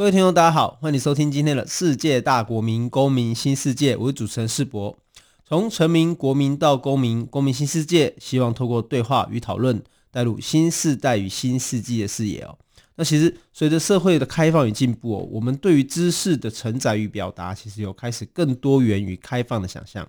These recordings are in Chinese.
各位听众，大家好，欢迎收听今天的世界大国民公民新世界。我是主持人世博。从臣民、国民到公民，公民新世界，希望透过对话与讨论，带入新世代与新世纪的视野哦。那其实随着社会的开放与进步哦，我们对于知识的承载与表达，其实有开始更多元与开放的想象。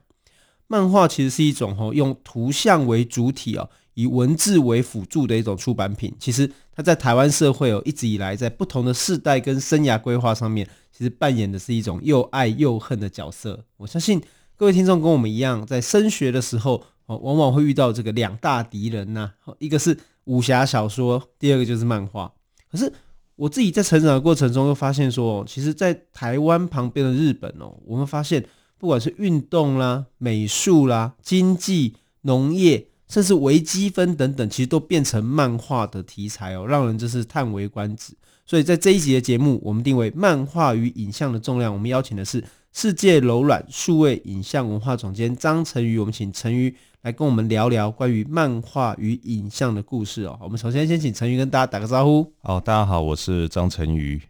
漫画其实是一种哦，用图像为主体哦。以文字为辅助的一种出版品，其实在台湾社会哦，一直以来在不同的世代跟生涯规划上面，其实扮演的是一种又爱又恨的角色。我相信各位听众跟我们一样，在升学的时候哦，往往会遇到这个两大敌人呐，一个是武侠小说，第二个就是漫画。可是我自己在成长的过程中又发现说，其实，在台湾旁边的日本哦，我们发现不管是运动啦、美术啦、经济、农业。甚至微积分等等，其实都变成漫画的题材哦，让人真是叹为观止。所以在这一集的节目，我们定为漫画与影像的重量。我们邀请的是世界柔软数位影像文化总监张成瑜，我们请成瑜来跟我们聊聊关于漫画与影像的故事哦。我们首先先请成瑜跟大家打个招呼。好，大家好，我是张成瑜。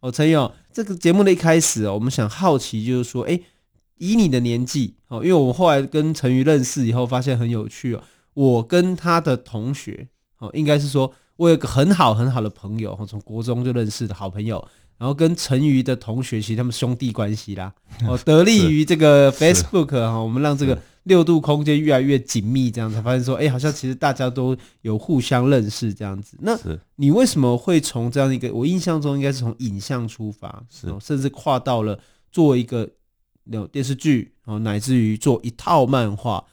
哦，陈瑜哦，这个节目的一开始哦，我们想好奇就是说，诶，以你的年纪哦，因为我们后来跟陈瑜认识以后，发现很有趣哦。我跟他的同学哦，应该是说，我有个很好很好的朋友，从国中就认识的好朋友，然后跟陈瑜的同学，其实他们兄弟关系啦，哦，得力于这个 Facebook 哈，我们让这个六度空间越来越紧密，这样才发现说，哎，好像其实大家都有互相认识这样子。那你为什么会从这样一个，我印象中应该是从影像出发，是，甚至跨到了做一个那种电视剧，然后乃至于做一套漫画。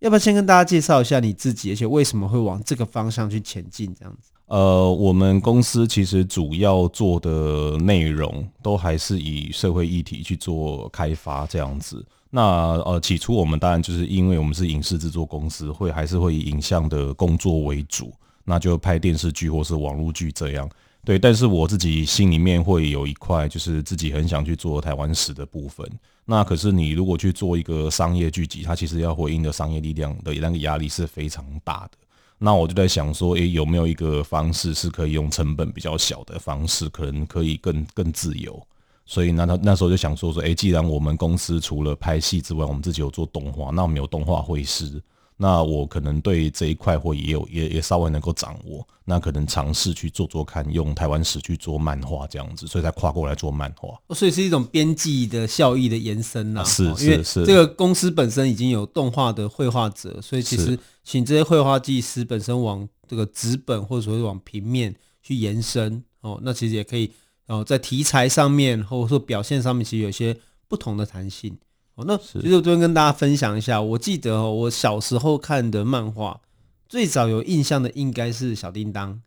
要不要先跟大家介绍一下你自己，而且为什么会往这个方向去前进？这样子。呃，我们公司其实主要做的内容都还是以社会议题去做开发这样子。那呃，起初我们当然就是因为我们是影视制作公司，会还是会以影像的工作为主，那就拍电视剧或是网络剧这样。对，但是我自己心里面会有一块，就是自己很想去做台湾史的部分。那可是你如果去做一个商业聚集，它其实要回应的商业力量的那个压力是非常大的。那我就在想说，诶，有没有一个方式是可以用成本比较小的方式，可能可以更更自由？所以那他那时候就想说说，诶，既然我们公司除了拍戏之外，我们自己有做动画，那我们有动画绘师。那我可能对这一块或也有也也稍微能够掌握，那可能尝试去做做看，用台湾史去做漫画这样子，所以才跨过来做漫画。所以是一种编辑的效益的延伸啦、啊。是是是，因为这个公司本身已经有动画的绘画者，所以其实请这些绘画技师本身往这个纸本或者说往平面去延伸哦，那其实也可以哦，在题材上面或者说表现上面，其实有些不同的弹性。哦，那其实我这边跟大家分享一下，我记得哦，我小时候看的漫画，最早有印象的应该是小叮当，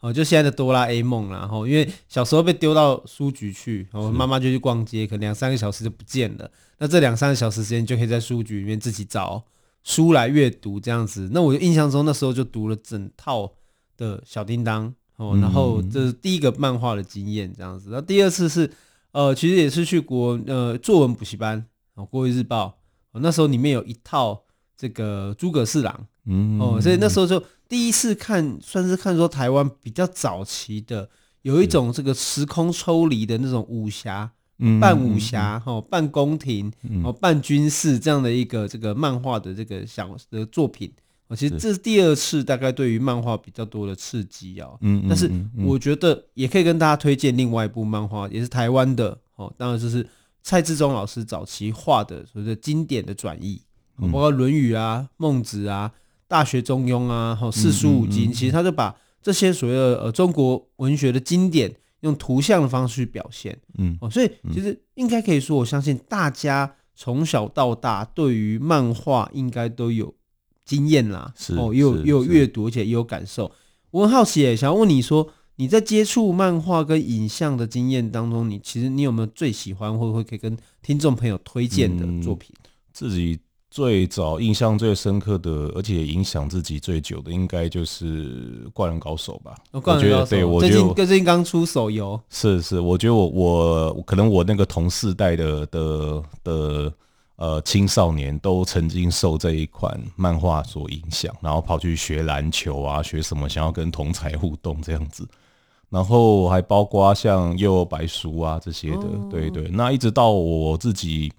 哦，就现在的哆啦 A 梦啦。然后因为小时候被丢到书局去，然后妈妈就去逛街，可能两三个小时就不见了。那这两三个小时时间就可以在书局里面自己找书来阅读，这样子。那我印象中那时候就读了整套的小叮当，哦，然后这是第一个漫画的经验，这样子。那第二次是，呃，其实也是去国呃作文补习班。哦，国语日报，哦，那时候里面有一套这个诸葛四郎，嗯，哦，所以那时候就第一次看，算是看说台湾比较早期的，有一种这个时空抽离的那种武侠，半武侠，哦，半宫廷，哦，半军事这样的一个这个漫画的这个小的作品，哦，其实这是第二次大概对于漫画比较多的刺激哦，嗯，但是我觉得也可以跟大家推荐另外一部漫画，也是台湾的，哦，当然就是。蔡志忠老师早期画的所谓的经典的转译，包括《论语》啊、《孟子》啊、《大学》《中庸》啊、《四书五经》，其实他就把这些所谓的呃中国文学的经典，用图像的方式去表现。嗯，哦，所以其实应该可以说，我相信大家从小到大对于漫画应该都有经验啦。是哦，也有也有阅读，而且也有感受。我很好奇，欸，想要问你说。你在接触漫画跟影像的经验当中，你其实你有没有最喜欢或者会可以跟听众朋友推荐的作品？嗯，自己最早印象最深刻的，而且影响自己最久的，应该就是《灌篮高手》吧。哦、灌篮高手，对，我觉得最近最近刚出手游。是是，我觉得我我可能我那个同世代的的的呃青少年都曾经受这一款漫画所影响，然后跑去学篮球啊，学什么，想要跟同才互动这样子。然后还包括像《幼儿白书》啊这些的，哦、对对。那一直到我自己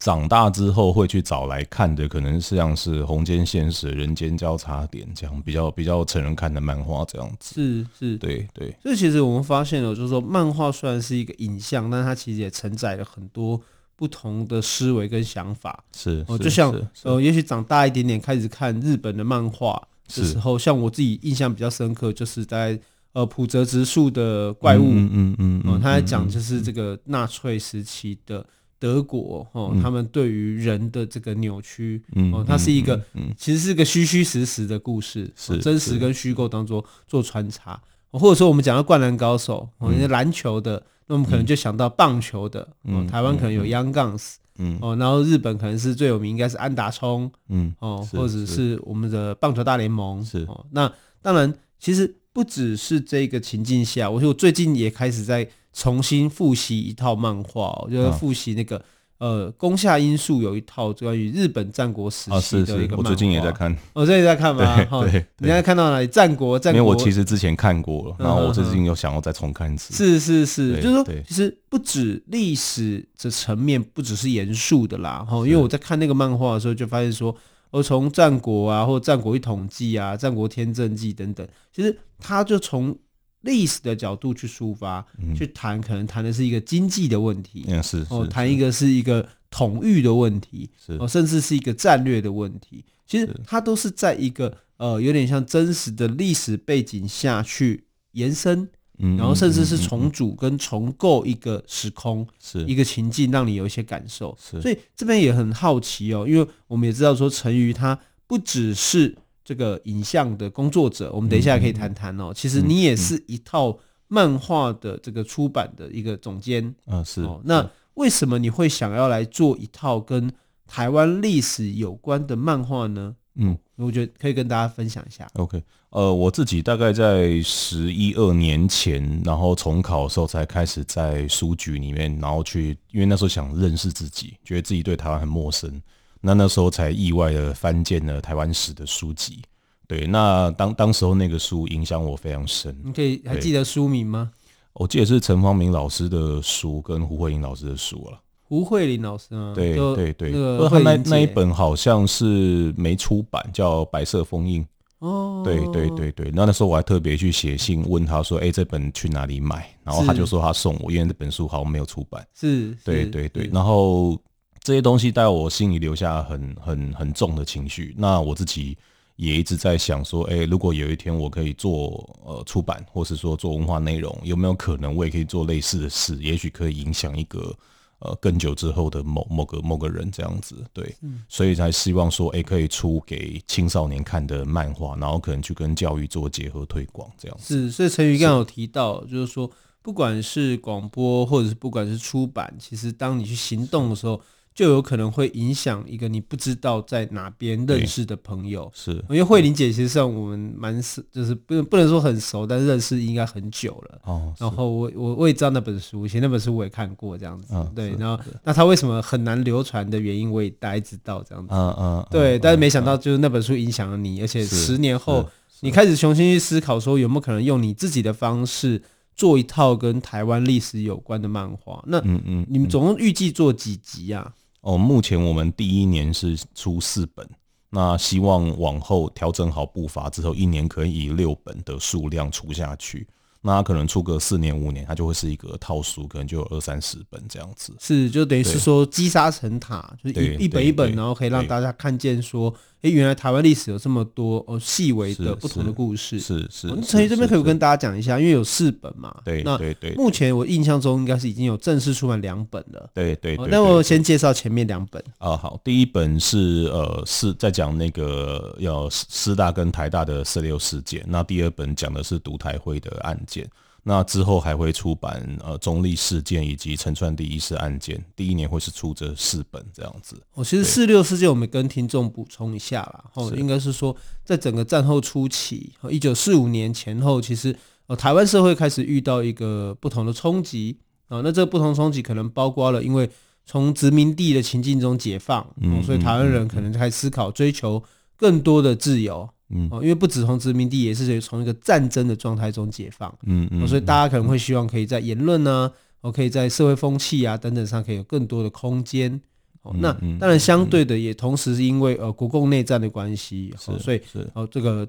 长大之后，会去找来看的，可能是像是《红间现实》《人间交叉点》这样比较比较成人看的漫画这样子。是是，对对。所以其实我们发现了，就是说漫画虽然是一个影像，但它其实也承载了很多不同的思维跟想法。是哦，就像呃，也许长大一点点开始看日本的漫画的时候，像我自己印象比较深刻，就是在。呃，普泽直树的怪物，嗯嗯嗯，嗯，他在讲就是这个纳粹时期的德国，哦，他们对于人的这个扭曲，哦，它是一个，其实是个虚虚实实的故事，是真实跟虚构当中做穿插，或者说我们讲到灌篮高手，哦，因为篮球的，那我们可能就想到棒球的，哦，台湾可能有 Young Guns，嗯，哦，然后日本可能是最有名，应该是安达充，嗯，哦，或者是我们的棒球大联盟，是，哦，那当然，其实。不只是这个情境下，我说我最近也开始在重新复习一套漫画，就是复习那个、嗯、呃宫下英树有一套关于日本战国时期的一个漫画、哦。我最近也在看，我、哦、最近在看吗？对，对你在看到哪里？战国，战国。因为我其实之前看过了，然后我最近又想要再重看一次。是是是，就是说，其实不止历史的层面，不只是严肃的啦。哈，因为我在看那个漫画的时候，就发现说。而从战国啊，或战国一统记啊，战国天正记等等，其实他就从历史的角度去抒发，嗯、去谈，可能谈的是一个经济的问题，嗯、是哦，谈一个是一个统御的问题，是哦，甚至是一个战略的问题。其实它都是在一个呃，有点像真实的历史背景下去延伸。然后甚至是重组跟重构一个时空，是一个情境，让你有一些感受。所以这边也很好奇哦，因为我们也知道说陈瑜他不只是这个影像的工作者，我们等一下可以谈谈哦。其实你也是一套漫画的这个出版的一个总监。嗯，是。哦那为什么你会想要来做一套跟台湾历史有关的漫画呢？嗯，我觉得可以跟大家分享一下。OK，呃，我自己大概在十一二年前，然后重考的时候才开始在书局里面，然后去，因为那时候想认识自己，觉得自己对台湾很陌生，那那时候才意外的翻见了台湾史的书籍。对，那当当时候那个书影响我非常深。你可以还记得书名吗？我记得是陈方明老师的书跟胡慧英老师的书了。胡慧玲老师啊，对对对，那个那那一本好像是没出版，叫《白色封印》哦。对对对对，那那时候我还特别去写信问他说：“哎，这本去哪里买？”然后他就说他送我，因为这本书好像没有出版。是，对对对。然后这些东西在我心里留下很很很重的情绪。那我自己也一直在想说：“哎，如果有一天我可以做呃出版，或是说做文化内容，有没有可能我也可以做类似的事？也许可以影响一个。”呃，更久之后的某某个某个人这样子，对，嗯、所以才希望说，哎、欸，可以出给青少年看的漫画，然后可能去跟教育做结合推广这样子。是，所以陈宇刚刚有提到，就是说，不管是广播或者是不管是出版，其实当你去行动的时候。就有可能会影响一个你不知道在哪边认识的朋友，是因为慧玲姐其实上我们蛮熟，就是不不能说很熟，但是认识应该很久了。哦，然后我我我也知道那本书，以前那本书我也看过这样子。嗯，对，然后那他为什么很难流传的原因，我也大概知道这样子。嗯嗯，对，但是没想到就是那本书影响了你，而且十年后你开始重新去思考说有没有可能用你自己的方式做一套跟台湾历史有关的漫画。那嗯嗯，你们总共预计做几集啊？哦，目前我们第一年是出四本，那希望往后调整好步伐之后，一年可以以六本的数量出下去。那可能出个四年五年，它就会是一个套书，可能就有二三十本这样子。是，就等于是说积沙成塔，就是一一本一本，然后可以让大家看见说。哎，原来台湾历史有这么多哦，细微的不同的故事。是是，陈瑜这边可以跟大家讲一下，因为有四本嘛。对，那对对。目前我印象中应该是已经有正式出版两本了。对对。那我先介绍前面两本。啊，好，第一本是呃是在讲那个要师大跟台大的四六事件，那第二本讲的是独台会的案件。那之后还会出版呃中立事件以及陈川第一事案件，第一年会是出这四本这样子。哦，其实四六事件我们跟听众补充一下啦，哦，应该是说在整个战后初期，一九四五年前后，其实呃台湾社会开始遇到一个不同的冲击啊，那这个不同冲击可能包括了因为从殖民地的情境中解放，嗯，所以台湾人可能在思考追求更多的自由。嗯，哦，因为不止从殖民地，也是从一个战争的状态中解放，嗯嗯，所以大家可能会希望可以在言论呢，哦，可以在社会风气啊等等上可以有更多的空间。哦，那当然相对的，也同时是因为呃国共内战的关系，所以哦这个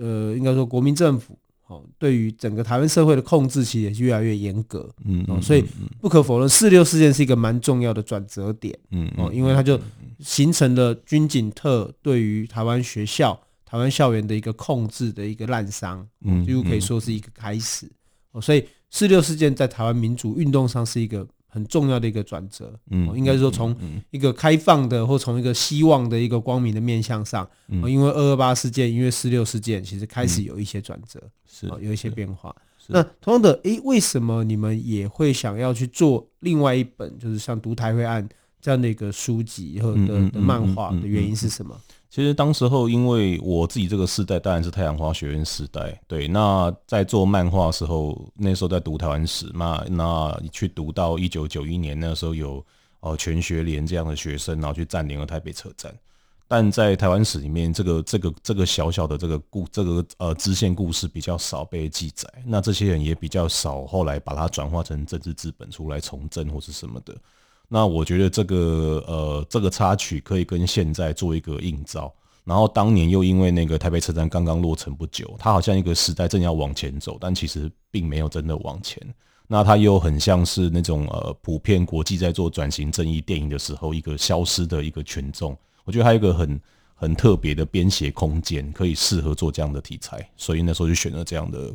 呃应该说国民政府哦对于整个台湾社会的控制其实也是越来越严格，嗯，哦，所以不可否认四六事件是一个蛮重要的转折点，嗯哦，因为它就形成了军警特对于台湾学校。台湾校园的一个控制的一个滥觞，嗯，几乎可以说是一个开始。哦，所以四六事件在台湾民主运动上是一个很重要的一个转折。嗯，应该说从一个开放的或从一个希望的一个光明的面向上，因为二二八事件，因为四六事件，其实开始有一些转折，是有一些变化。那同样的，诶，为什么你们也会想要去做另外一本，就是像《读台会案》这样的一个书籍或者的漫画的原因是什么？其实当时候，因为我自己这个世代当然是太阳花学院世代，对。那在做漫画的时候，那时候在读台湾史嘛，那去读到一九九一年那时候有呃全学联这样的学生，然后去占领了台北车站。但在台湾史里面，这个这个这个小小的这个故这个呃支线故事比较少被记载，那这些人也比较少后来把它转化成政治资本出来从政或是什么的。那我觉得这个呃，这个插曲可以跟现在做一个映照。然后当年又因为那个台北车站刚刚落成不久，它好像一个时代正要往前走，但其实并没有真的往前。那它又很像是那种呃，普遍国际在做转型正义电影的时候，一个消失的一个群众。我觉得还有一个很很特别的编写空间，可以适合做这样的题材，所以那时候就选了这样的。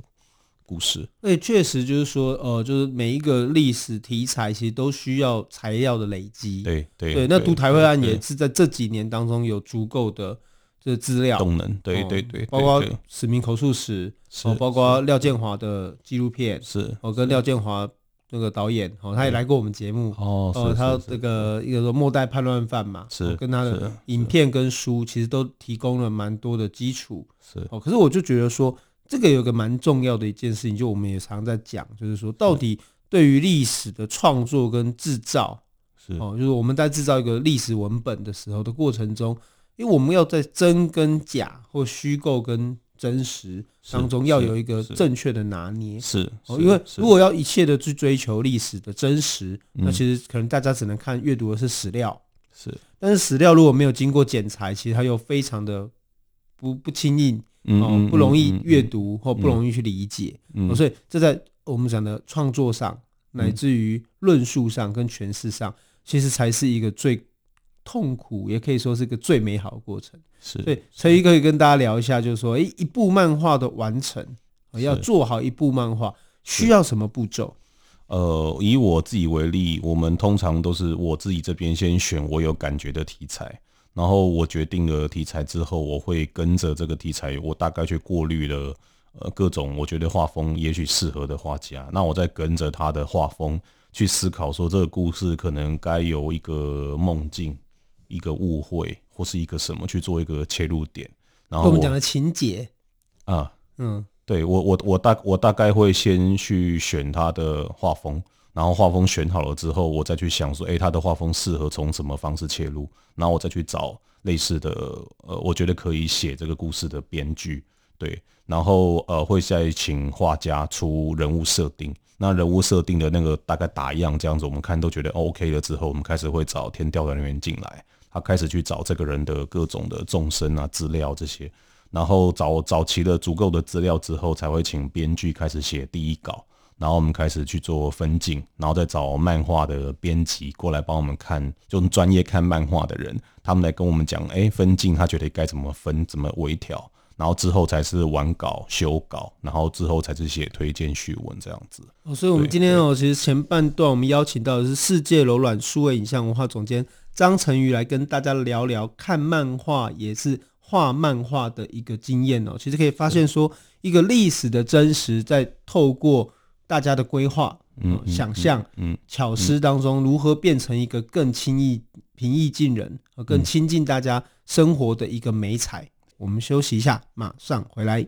故事，对，确实就是说，呃，就是每一个历史题材其实都需要材料的累积。对对对，那读台会案也是在这几年当中有足够的这个资料动能。对对对，包括史明口述史，哦，包括廖建华的纪录片，是，哦跟廖建华那个导演，哦，他也来过我们节目。哦，他这个一个说末代叛乱犯嘛，是，跟他的影片跟书其实都提供了蛮多的基础。是，哦，可是我就觉得说。这个有个蛮重要的一件事情，就我们也常在讲，就是说，到底对。于历史的创作跟制造，是。哦，就是我们在制造一个历史文本的时候的过程中，因为我们要在真跟假或虚构跟真实当中要有一个正确的拿捏，是哦，因为如果要一切的去追求历史的真实，那其实可能大家只能看阅读的是史料，是，但是史料如果没有经过剪裁，其实它又非常的不不轻易。哦，不容易阅读或不容易去理解，嗯，所以这在我们讲的创作上，乃至于论述上跟诠释上，其实才是一个最痛苦，也可以说是一个最美好的过程。是，所以陈馀可以跟大家聊一下，就是说，诶，一部漫画的完成，要做好一部漫画，需要什么步骤？呃，以我自己为例，我们通常都是我自己这边先选我有感觉的题材。然后我决定了题材之后，我会跟着这个题材，我大概去过滤了呃各种我觉得画风也许适合的画家。那我再跟着他的画风去思考，说这个故事可能该有一个梦境、一个误会或是一个什么去做一个切入点。然后我，我们讲的情节啊，嗯，对我我我大我大概会先去选他的画风。然后画风选好了之后，我再去想说，诶，他的画风适合从什么方式切入？然后我再去找类似的，呃，我觉得可以写这个故事的编剧，对。然后呃，会再请画家出人物设定。那人物设定的那个大概打样这样子，我们看都觉得 OK 了之后，我们开始会找天调的人员进来，他开始去找这个人的各种的纵深啊资料这些，然后找找齐了足够的资料之后，才会请编剧开始写第一稿。然后我们开始去做分镜，然后再找漫画的编辑过来帮我们看，就专业看漫画的人，他们来跟我们讲，哎，分镜他觉得该怎么分，怎么微调，然后之后才是完稿、修稿，然后之后才是写推荐序文这样子。哦，所以我们今天哦，其实前半段我们邀请到的是世界柔软数位影像文化总监张成瑜来跟大家聊聊看漫画也是画漫画的一个经验哦。其实可以发现说，一个历史的真实在透过大家的规划、嗯，想象、嗯，巧思当中如何变成一个更轻易、平易近人、更亲近大家生活的一个美彩。我们休息一下，马上回来。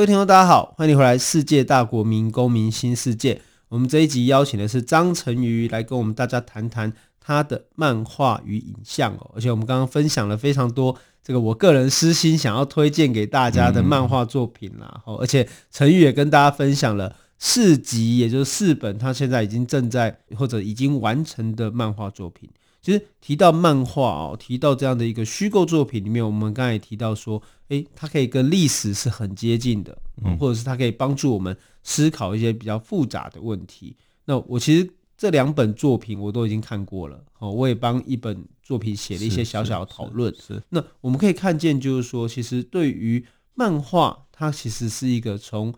各位听众，大家好，欢迎回来《世界大国民公民新世界》。我们这一集邀请的是张成瑜来跟我们大家谈谈他的漫画与影像哦。而且我们刚刚分享了非常多这个我个人私心想要推荐给大家的漫画作品啦。哦，而且成瑜也跟大家分享了四集，也就是四本他现在已经正在或者已经完成的漫画作品。其实提到漫画哦，提到这样的一个虚构作品里面，我们刚才也提到说，诶，它可以跟历史是很接近的，嗯，或者是它可以帮助我们思考一些比较复杂的问题。那我其实这两本作品我都已经看过了，哦，我也帮一本作品写了一些小小的讨论。是，是，是，那我们可以看见，就是说，其实对于漫画，它其实是一个从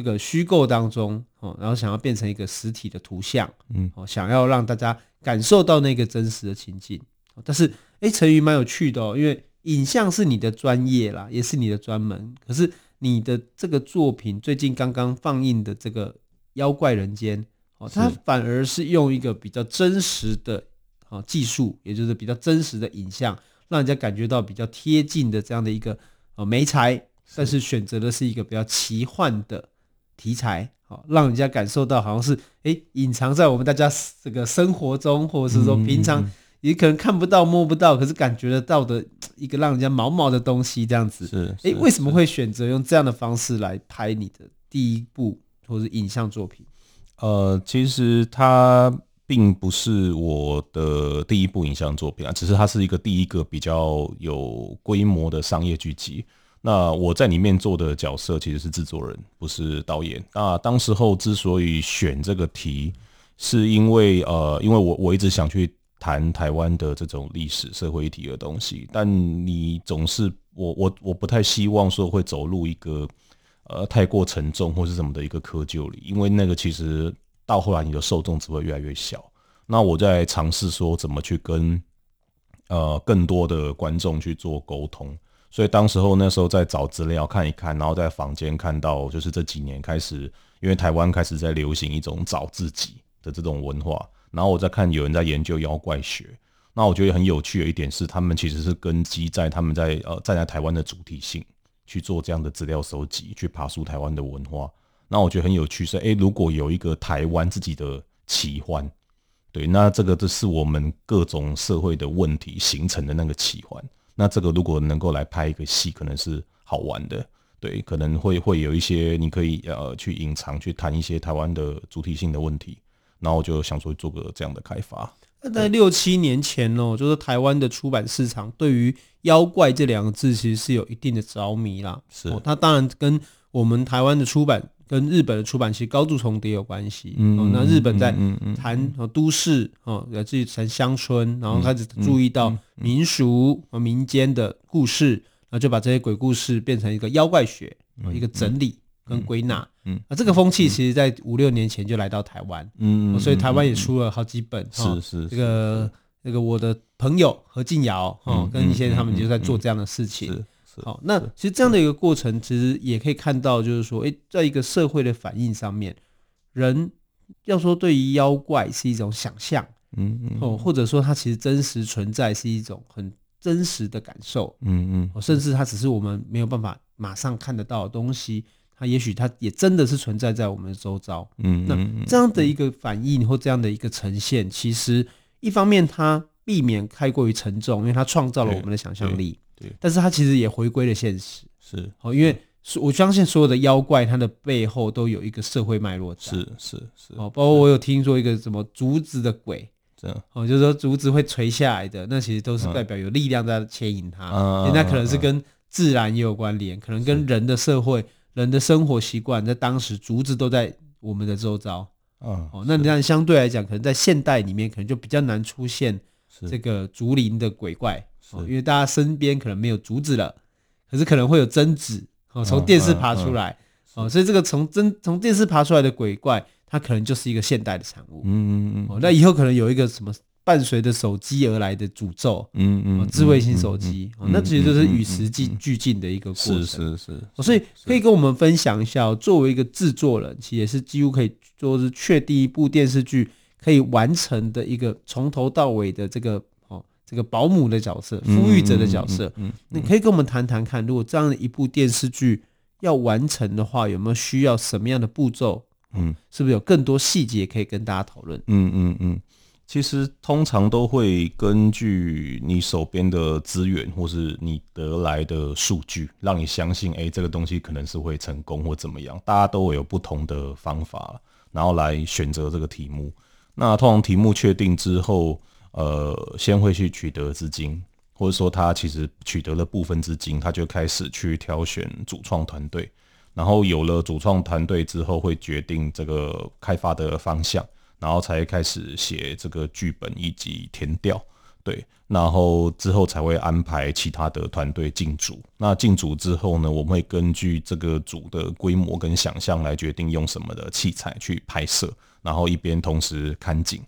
这个虚构当中，哦，然后想要变成一个实体的图像，嗯，哦，想要让大家。感受到那个真实的情境，但是哎，成语蛮有趣的哦，因为影像是你的专业啦，也是你的专门。可是你的这个作品最近刚刚放映的这个《妖怪人间》哦，它反而是用一个比较真实的啊技术，也就是比较真实的影像，让人家感觉到比较贴近的这样的一个呃媒材，但是选择的是一个比较奇幻的题材。好，让人家感受到好像是诶，隐藏在我们大家这个生活中，或者是说平常也可能看不到、摸不到，可是感觉得到的一个让人家毛毛的东西，这样子。是，诶，为什么会选择用这样的方式来拍你的第一部或者影像作品？呃，其实它并不是我的第一部影像作品啊，只是它是一个第一个比较有规模的商业剧集。那我在里面做的角色其实是制作人，不是导演。那当时候之所以选这个题，是因为呃，因为我我一直想去谈台湾的这种历史社会议题的东西，但你总是我我我不太希望说会走入一个呃太过沉重或是什么的一个窠臼里，因为那个其实到后来你的受众只会越来越小。那我在尝试说怎么去跟呃更多的观众去做沟通。所以当时候那时候在找资料看一看，然后在房间看到，就是这几年开始，因为台湾开始在流行一种找自己的这种文化，然后我在看有人在研究妖怪学，那我觉得很有趣的一点是，他们其实是根基在他们在呃站在台湾的主体性去做这样的资料收集，去爬梳台湾的文化。那我觉得很有趣是，诶，如果有一个台湾自己的奇幻，对，那这个就是我们各种社会的问题形成的那个奇幻。那这个如果能够来拍一个戏，可能是好玩的，对，可能会会有一些你可以呃去隐藏，去谈一些台湾的主体性的问题，然后我就想说做个这样的开发。那在六七年前哦，就是台湾的出版市场对于“妖怪”这两个字其实是有一定的着迷啦。是，哦，它当然跟我们台湾的出版。跟日本的出版其实高度重叠有关系。嗯，哦，那日本在谈都市哦，来自于谈乡村，然后开始注意到民俗和民间的故事，然后就把这些鬼故事变成一个妖怪学，一个整理跟归纳。嗯，啊，这个风气其实在五六年前就来到台湾。嗯，所以台湾也出了好几本。是是，这个这个我的朋友何敬尧哦，跟一些他们就在做这样的事情。好，那其实这样的一个过程，其实也可以看到，就是说，诶，在一个社会的反应上面，人要说对于妖怪是一种想象，嗯嗯，哦，或者说它其实真实存在是一种很真实的感受，嗯嗯，甚至它只是我们没有办法马上看得到的东西，它也许它也真的是存在在我们的周遭，嗯，那这样的一个反应或这样的一个呈现，其实一方面它避免太过于沉重，因为它创造了我们的想象力。对，但是它其实也回归了现实，是。哦，因为我相信所有的妖怪，它的背后都有一个社会脉络在，是是是。哦，包括我有听说一个什么竹子的鬼，这样哦，就是说竹子会垂下来的，那其实都是代表有力量在牵引它。嗯，现在可能是跟自然也有关联，可能跟人的社会、人的生活习惯，在当时竹子都在我们的周遭。嗯，哦，那你看相对来讲，可能在现代里面，可能就比较难出现这个竹林的鬼怪，哦，因为大家身边可能没有竹子了，可是可能会有贞子哦，从电视爬出来哦，所以这个从真从电视爬出来的鬼怪，它可能就是一个现代的产物。嗯嗯嗯。哦，那以后可能有一个什么伴随着手机而来的诅咒，嗯嗯，智慧型手机，哦，那其实就是与时俱俱进的一个过程。是是是。所以可以跟我们分享一下，作为一个制作人，其实也是几乎可以。说是确定一部电视剧可以完成的一个从头到尾的这个哦，这个保姆的角色、抚育者的角色，嗯，你可以跟我们谈谈看，如果这样的一部电视剧要完成的话，有没有需要什么样的步骤？嗯，是不是有更多细节可以跟大家讨论？嗯嗯嗯，其实通常都会根据你手边的资源或是你得来的数据，让你相信，哎，这个东西可能是会成功或怎么样，大家都会有不同的方法。然后来选择这个题目。那通常题目确定之后，呃，先会去取得资金，或者说他其实取得了部分资金，他就开始去挑选主创团队。然后有了主创团队之后，会决定这个开发的方向，然后才开始写这个剧本以及填调。对，然后之后才会安排其他的团队进组。那进组之后呢，我们会根据这个组的规模跟想象来决定用什么的器材去拍摄，然后一边同时看景。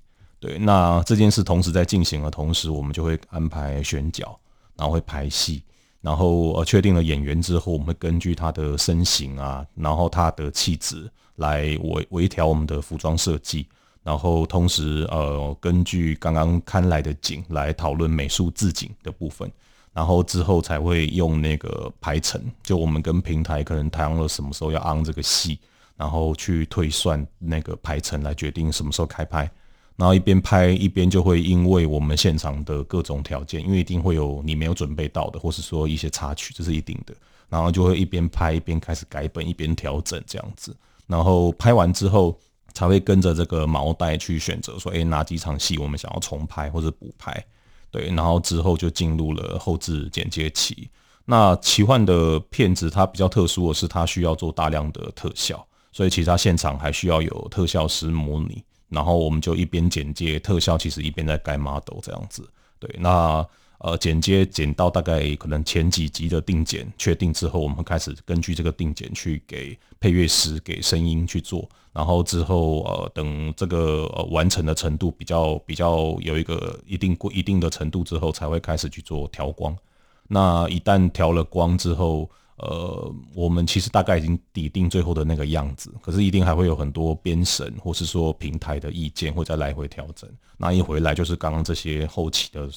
对，那这件事同时在进行的同时，我们就会安排选角，然后会排戏，然后呃确定了演员之后，我们会根据他的身形啊，然后他的气质来微微调我们的服装设计。然后同时，呃，根据刚刚看来的景来讨论美术置景的部分，然后之后才会用那个排程，就我们跟平台可能谈了什么时候要安这个戏，然后去推算那个排程来决定什么时候开拍，然后一边拍一边就会因为我们现场的各种条件，因为一定会有你没有准备到的，或是说一些插曲，这是一定的，然后就会一边拍一边开始改本，一边调整这样子，然后拍完之后。才会跟着这个毛带去选择，说，诶，哪几场戏我们想要重拍或者补拍，对，然后之后就进入了后制剪接期。那奇幻的片子它比较特殊的是，它需要做大量的特效，所以其他现场还需要有特效师模拟，然后我们就一边剪接特效，其实一边在盖 model 这样子，对，那。呃，剪接剪到大概可能前几集的定剪确定之后，我们开始根据这个定剪去给配乐师给声音去做，然后之后呃等这个呃完成的程度比较比较有一个一定过一定的程度之后，才会开始去做调光。那一旦调了光之后，呃，我们其实大概已经抵定最后的那个样子，可是一定还会有很多编审或是说平台的意见会再来回调整。那一回来就是刚刚这些后期的。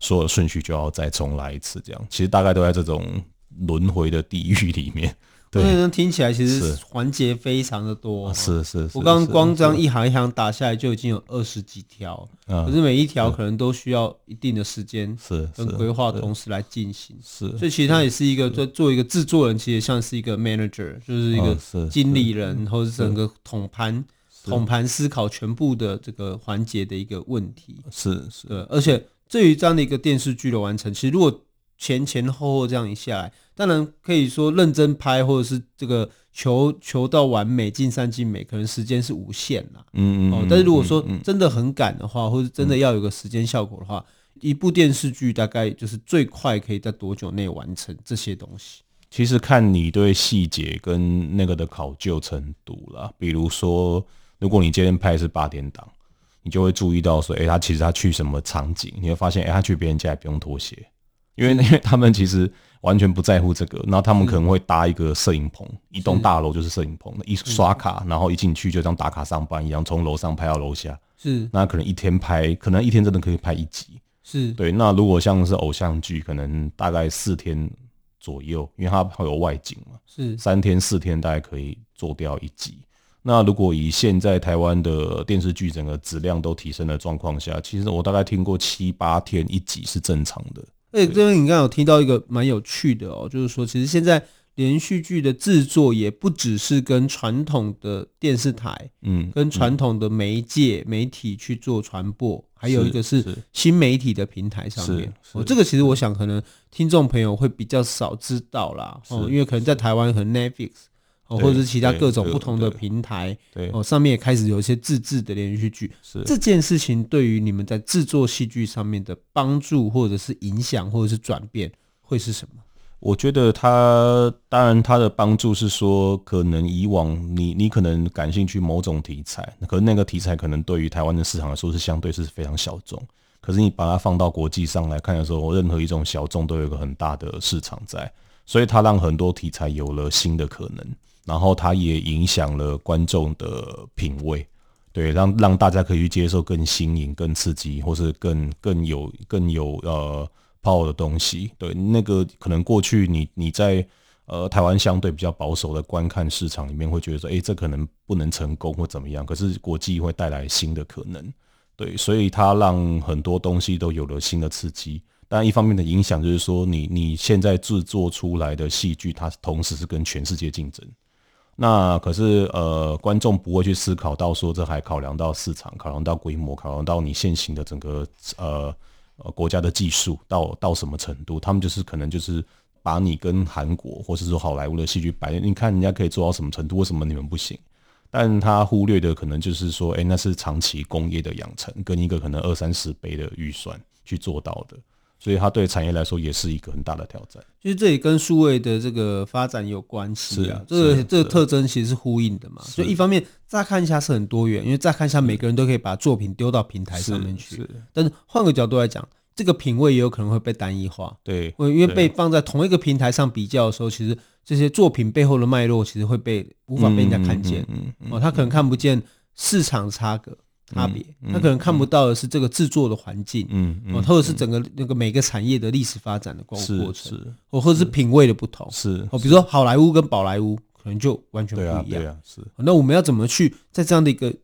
所有顺序就要再重来一次，这样其实大概都在这种轮回的地狱里面。对，那听起来其实环节非常的多。是是，我刚刚光这样一行一行打下来就已经有二十几条，可是每一条可能都需要一定的时间，是跟规划同时来进行。是，所以其实它也是一个做做一个制作人，其实像是一个 manager，就是一个经理人，或者是整个统盘统盘思考全部的这个环节的一个问题。是是，对，而且。对于这样的一个电视剧的完成，其实如果前前后后这样一下来，当然可以说认真拍，或者是这个求求到完美，尽善尽美，可能时间是无限啦。嗯嗯。哦，但是如果说真的很赶的话，或者真的要有个时间效果的话，一部电视剧大概就是最快可以在多久内完成这些东西？其实看你对细节跟那个的考究程度啦。比如说，如果你今天拍是八点档。你就会注意到说，哎、欸，他其实他去什么场景，你会发现，哎、欸，他去别人家也不用脱鞋，因为因为他们其实完全不在乎这个，然后他们可能会搭一个摄影棚，一栋大楼就是摄影棚，一刷卡，然后一进去就像打卡上班一样，从楼上拍到楼下，是，那可能一天拍，可能一天真的可以拍一集，是。对。那如果像是偶像剧，可能大概四天左右，因为它会有外景嘛，是。三天四天大概可以做掉一集。那如果以现在台湾的电视剧整个质量都提升的状况下，其实我大概听过七八天一集是正常的。哎，这边你刚刚有听到一个蛮有趣的哦，就是说，其实现在连续剧的制作也不只是跟传统的电视台，嗯，跟传统的媒介媒体去做传播。还有一个是新媒体的平台上面。哦，这个其实我想可能听众朋友会比较少知道啦，哦，因为可能在台湾和 Netflix 哦，或者是其他各种不同的平台，对哦，上面也开始有一些自制的连续剧。是这件事情对于你们在制作戏剧上面的帮助，或者是影响，或者是转变，会是什么？我觉得它当然它的帮助是说，可能以往你你可能感兴趣某种题材，可是那个题材可能对于台湾的市场来说是相对是非常小众。可是你把它放到国际上来看的时候，任何一种小众都有一个很大的市场在，所以它让很多题材有了新的可能，然后它也影响了观众的品味，对，让让大家可以去接受更新颖、更刺激，或是更更有更有呃。泡的东西，对那个可能过去你你在呃台湾相对比较保守的观看市场里面会觉得说，诶、这可能不能成功或怎么样。可是国际会带来新的可能，对，所以它让很多东西都有了新的刺激。但一方面的影响就是说你，你你现在制作出来的戏剧，它同时是跟全世界竞争。那可是呃，观众不会去思考到说，这还考量到市场，考量到规模，考量到你现行的整个呃。呃，国家的技术到到什么程度？他们就是可能就是把你跟韩国或是说好莱坞的戏剧摆，你看人家可以做到什么程度，为什么你们不行？但他忽略的可能就是说，哎、那是长期工业的养成，跟一个可能二三十倍的预算去做到的，所以它对产业来说也是一个很大的挑战。其实这也跟数位的这个发展有关系啊，这个这个特征其实是呼应的嘛。所以一方面乍看一下是很多元，因为乍看一下每个人都可以把作品丢到平台上面去，但是换个角度来讲。这个品味也有可能会被单一化，对，因为被放在同一个平台上比较的时候，其实这些作品背后的脉络其实会被无法被人家看见，嗯嗯嗯、哦，他可能看不见市场差个差别，他可能看不到的是这个制作的环境，嗯，或者是整个那个每个产业的历史发展的过过程，是，或或者是品味的不同，是，哦，比如说好莱坞跟宝莱坞可能就完全不一样，对啊，是。那我们要怎么去在这样的一个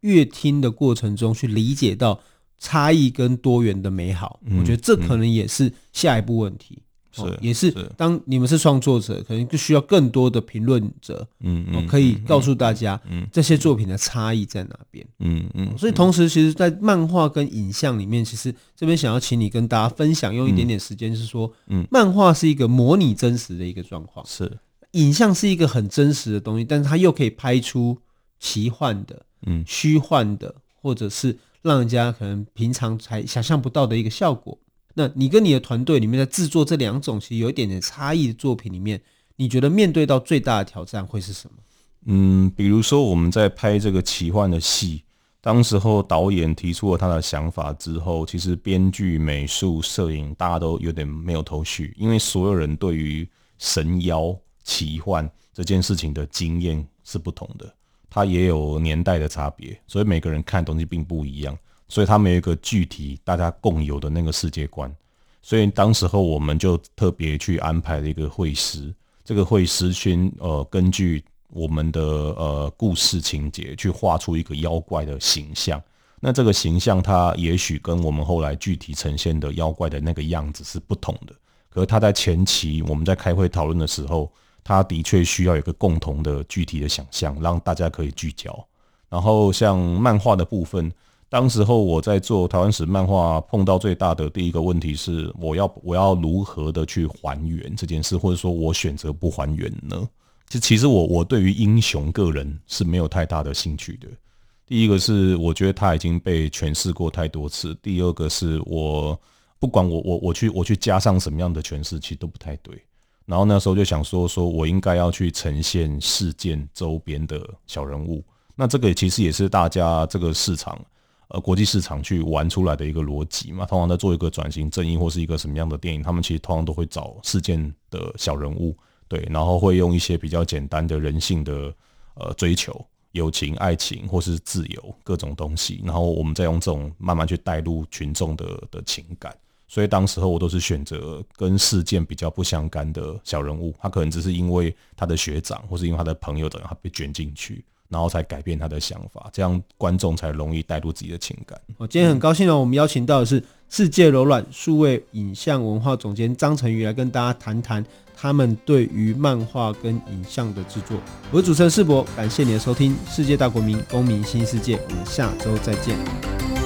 阅听的过程中去理解到？差异跟多元的美好，嗯、我觉得这可能也是下一步问题。是、嗯，也是当你们是创作者，可能就需要更多的评论者，嗯嗯，可以告诉大家，嗯，这些作品的差异在哪边，嗯嗯。所以同时，其实，在漫画跟影像里面，其实这边想要请你跟大家分享，用一点点时间，是说，嗯，漫画是一个模拟真实的一个状况，是，影像是一个很真实的东西，但是它又可以拍出奇幻的，嗯，虚幻的，或者是。让人家可能平常才想象不到的一个效果。那你跟你的团队里面在制作这两种其实有一点点差异的作品里面，你觉得面对到最大的挑战会是什么？嗯，比如说我们在拍这个奇幻的戏，当时候导演提出了他的想法之后，其实编剧、美术、摄影大家都有点没有头绪，因为所有人对于神妖奇幻这件事情的经验是不同的。它也有年代的差别，所以每个人看东西并不一样，所以他们有一个具体大家共有的那个世界观。所以当时候我们就特别去安排了一个绘师，这个绘师先呃根据我们的呃故事情节去画出一个妖怪的形象。那这个形象它也许跟我们后来具体呈现的妖怪的那个样子是不同的，可是他在前期我们在开会讨论的时候。他的确需要有一个共同的具体的想象，让大家可以聚焦。然后像漫画的部分，当时候我在做台湾史漫画，碰到最大的第一个问题是，我要我要如何的去还原这件事，或者说我选择不还原呢？其实其实我我对于英雄个人是没有太大的兴趣的。第一个是我觉得他已经被诠释过太多次，第二个是我不管我我我去我去加上什么样的诠释，其实都不太对。然后那时候就想说，说我应该要去呈现事件周边的小人物。那这个其实也是大家这个市场，呃，国际市场去玩出来的一个逻辑嘛。通常在做一个转型正义或是一个什么样的电影，他们其实通常都会找事件的小人物，对，然后会用一些比较简单的人性的呃追求，友情、爱情或是自由各种东西，然后我们再用这种慢慢去带入群众的的情感。所以当时候我都是选择跟事件比较不相干的小人物，他可能只是因为他的学长或是因为他的朋友等他被卷进去，然后才改变他的想法，这样观众才容易带入自己的情感。我今天很高兴呢，我们邀请到的是世界柔软数位影像文化总监张成宇来跟大家谈谈他们对于漫画跟影像的制作。我是主持人世博，感谢你的收听，世界大国民公民新世界，我们下周再见。